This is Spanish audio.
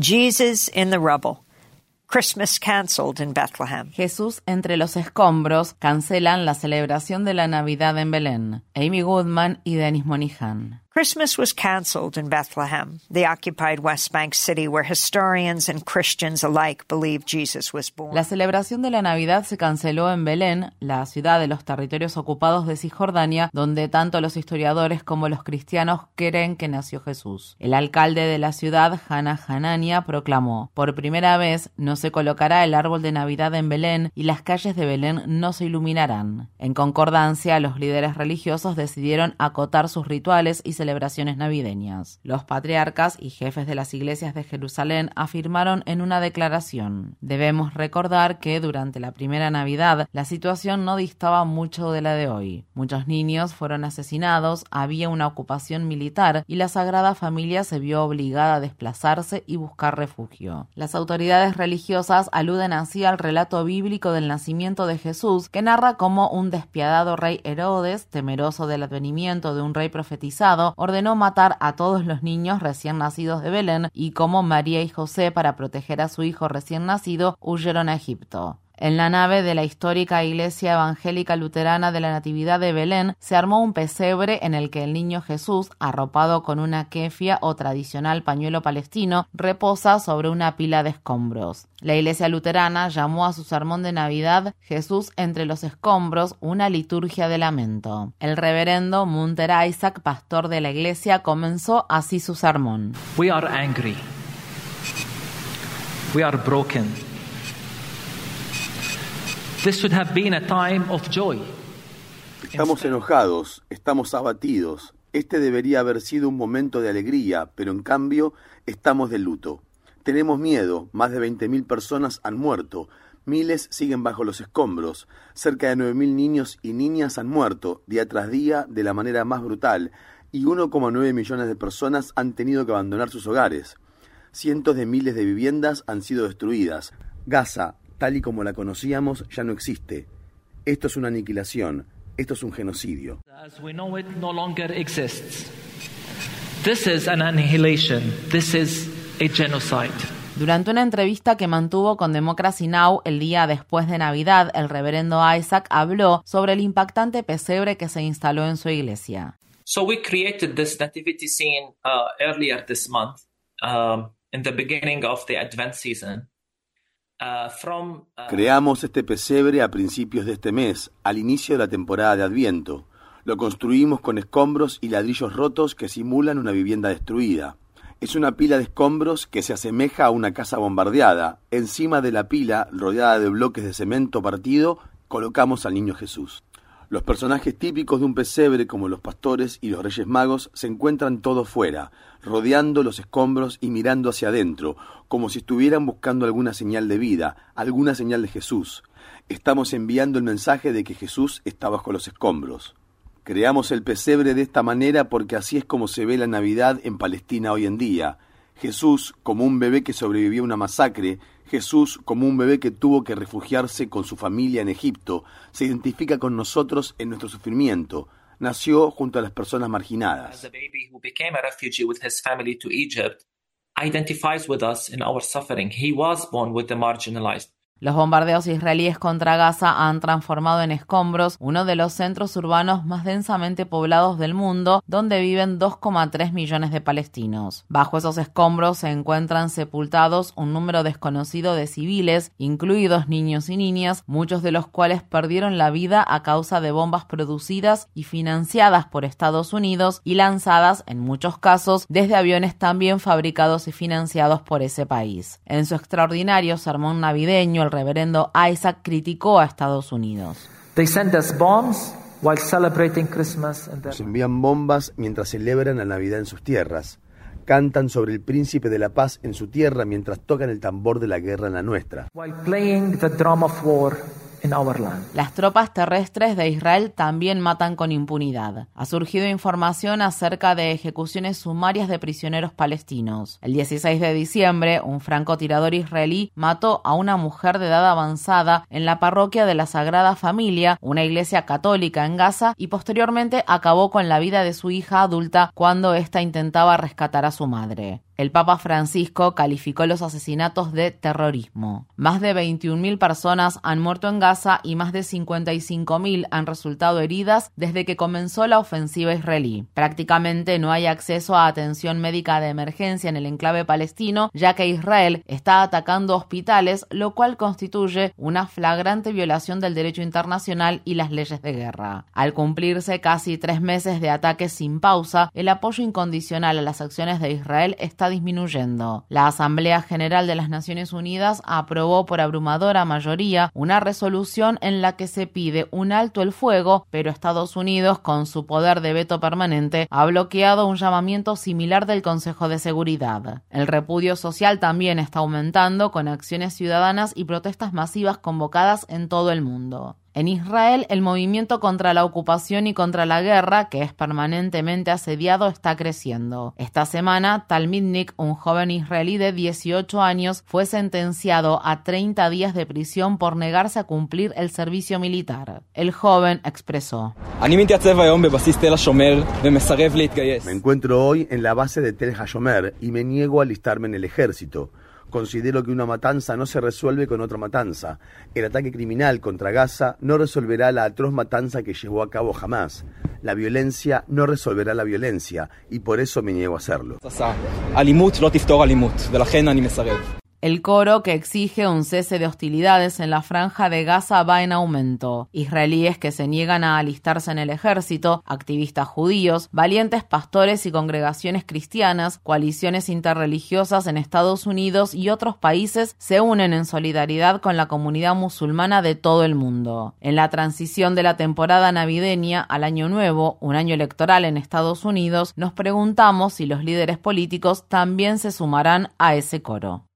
Jesus in the rubble. Christmas canceled in Bethlehem. Jesús entre los escombros cancelan la celebración de la Navidad en Belén. Amy Goodman y Dennis Monihan. Christmas was canceled in Bethlehem, the occupied West Bank city where historians and Christians alike believe Jesus was born. La celebración de la Navidad se canceló en Belén, la ciudad de los territorios ocupados de Cisjordania, donde tanto los historiadores como los cristianos creen que nació Jesús. El alcalde de la ciudad, Hannah Hanania, proclamó: Por primera vez no se colocará el árbol de Navidad en Belén y las calles de Belén no se iluminarán. En concordancia, los líderes religiosos decidieron acotar sus rituales y celebraciones navideñas. Los patriarcas y jefes de las iglesias de Jerusalén afirmaron en una declaración, debemos recordar que durante la primera Navidad la situación no distaba mucho de la de hoy. Muchos niños fueron asesinados, había una ocupación militar y la Sagrada Familia se vio obligada a desplazarse y buscar refugio. Las autoridades religiosas aluden así al relato bíblico del nacimiento de Jesús, que narra cómo un despiadado rey Herodes, temeroso del advenimiento de un rey profetizado, ordenó matar a todos los niños recién nacidos de Belén y como María y José, para proteger a su hijo recién nacido, huyeron a Egipto. En la nave de la histórica Iglesia Evangélica Luterana de la Natividad de Belén se armó un pesebre en el que el niño Jesús, arropado con una kefia o tradicional pañuelo palestino, reposa sobre una pila de escombros. La Iglesia Luterana llamó a su sermón de Navidad Jesús entre los escombros, una liturgia de lamento. El reverendo Munter Isaac, pastor de la iglesia, comenzó así su sermón. We are angry. We are broken. This have been a time of joy. Estamos enojados, estamos abatidos. Este debería haber sido un momento de alegría, pero en cambio estamos de luto. Tenemos miedo, más de 20.000 personas han muerto, miles siguen bajo los escombros, cerca de 9.000 niños y niñas han muerto día tras día de la manera más brutal y 1,9 millones de personas han tenido que abandonar sus hogares. Cientos de miles de viviendas han sido destruidas. Gaza, tal y como la conocíamos, ya no existe. Esto es una aniquilación, esto es un genocidio. As we know it no longer exists. This is an annihilation. This is a genocide. Durante una entrevista que mantuvo con Democracy Now! el día después de Navidad, el reverendo Isaac habló sobre el impactante pesebre que se instaló en su iglesia. So we created this nativity scene uh, earlier this month, um, in the beginning of the Advent season. Uh, uh, Creamos este pesebre a principios de este mes, al inicio de la temporada de Adviento. Lo construimos con escombros y ladrillos rotos que simulan una vivienda destruida. Es una pila de escombros que se asemeja a una casa bombardeada. Encima de la pila, rodeada de bloques de cemento partido, colocamos al niño Jesús. Los personajes típicos de un pesebre, como los pastores y los reyes magos, se encuentran todos fuera, rodeando los escombros y mirando hacia adentro, como si estuvieran buscando alguna señal de vida, alguna señal de Jesús. Estamos enviando el mensaje de que Jesús está bajo los escombros. Creamos el pesebre de esta manera porque así es como se ve la Navidad en Palestina hoy en día. Jesús como un bebé que sobrevivió a una masacre, Jesús como un bebé que tuvo que refugiarse con su familia en Egipto, se identifica con nosotros en nuestro sufrimiento. Nació junto a las personas marginadas. identifies with us in our suffering. He was born with the marginalized. Los bombardeos israelíes contra Gaza han transformado en escombros uno de los centros urbanos más densamente poblados del mundo, donde viven 2,3 millones de palestinos. Bajo esos escombros se encuentran sepultados un número desconocido de civiles, incluidos niños y niñas, muchos de los cuales perdieron la vida a causa de bombas producidas y financiadas por Estados Unidos y lanzadas, en muchos casos, desde aviones también fabricados y financiados por ese país. En su extraordinario sermón navideño, el reverendo Isaac criticó a Estados Unidos. They send us bombs while celebrating Christmas in Nos their envían bombas mientras celebran la Navidad en sus tierras. Cantan sobre el príncipe de la paz en su tierra mientras tocan el tambor de la guerra en la nuestra. while playing the drum of war in our land. Las tropas terrestres de Israel también matan con impunidad. Ha surgido información acerca de ejecuciones sumarias de prisioneros palestinos. El 16 de diciembre, un francotirador israelí mató a una mujer de edad avanzada en la parroquia de la Sagrada Familia, una iglesia católica en Gaza, y posteriormente acabó con la vida de su hija adulta cuando ésta intentaba rescatar a su madre. El Papa Francisco calificó los asesinatos de terrorismo. Más de 21.000 personas han muerto en Gaza y más de 55.000 han resultado heridas desde que comenzó la ofensiva israelí. Prácticamente no hay acceso a atención médica de emergencia en el enclave palestino, ya que Israel está atacando hospitales, lo cual constituye una flagrante violación del derecho internacional y las leyes de guerra. Al cumplirse casi tres meses de ataques sin pausa, el apoyo incondicional a las acciones de Israel disminuyendo. La Asamblea General de las Naciones Unidas aprobó por abrumadora mayoría una resolución en la que se pide un alto el fuego, pero Estados Unidos, con su poder de veto permanente, ha bloqueado un llamamiento similar del Consejo de Seguridad. El repudio social también está aumentando con acciones ciudadanas y protestas masivas convocadas en todo el mundo. En Israel, el movimiento contra la ocupación y contra la guerra, que es permanentemente asediado, está creciendo. Esta semana, Talmidnik, un joven israelí de 18 años, fue sentenciado a 30 días de prisión por negarse a cumplir el servicio militar. El joven expresó: Me encuentro hoy en la base de Tel Hashomer y me niego a alistarme en el ejército. Considero que una matanza no se resuelve con otra matanza. El ataque criminal contra Gaza no resolverá la atroz matanza que llevó a cabo jamás. La violencia no resolverá la violencia y por eso me niego a hacerlo. El coro que exige un cese de hostilidades en la franja de Gaza va en aumento. Israelíes que se niegan a alistarse en el ejército, activistas judíos, valientes pastores y congregaciones cristianas, coaliciones interreligiosas en Estados Unidos y otros países se unen en solidaridad con la comunidad musulmana de todo el mundo. En la transición de la temporada navideña al Año Nuevo, un año electoral en Estados Unidos, nos preguntamos si los líderes políticos también se sumarán a ese coro.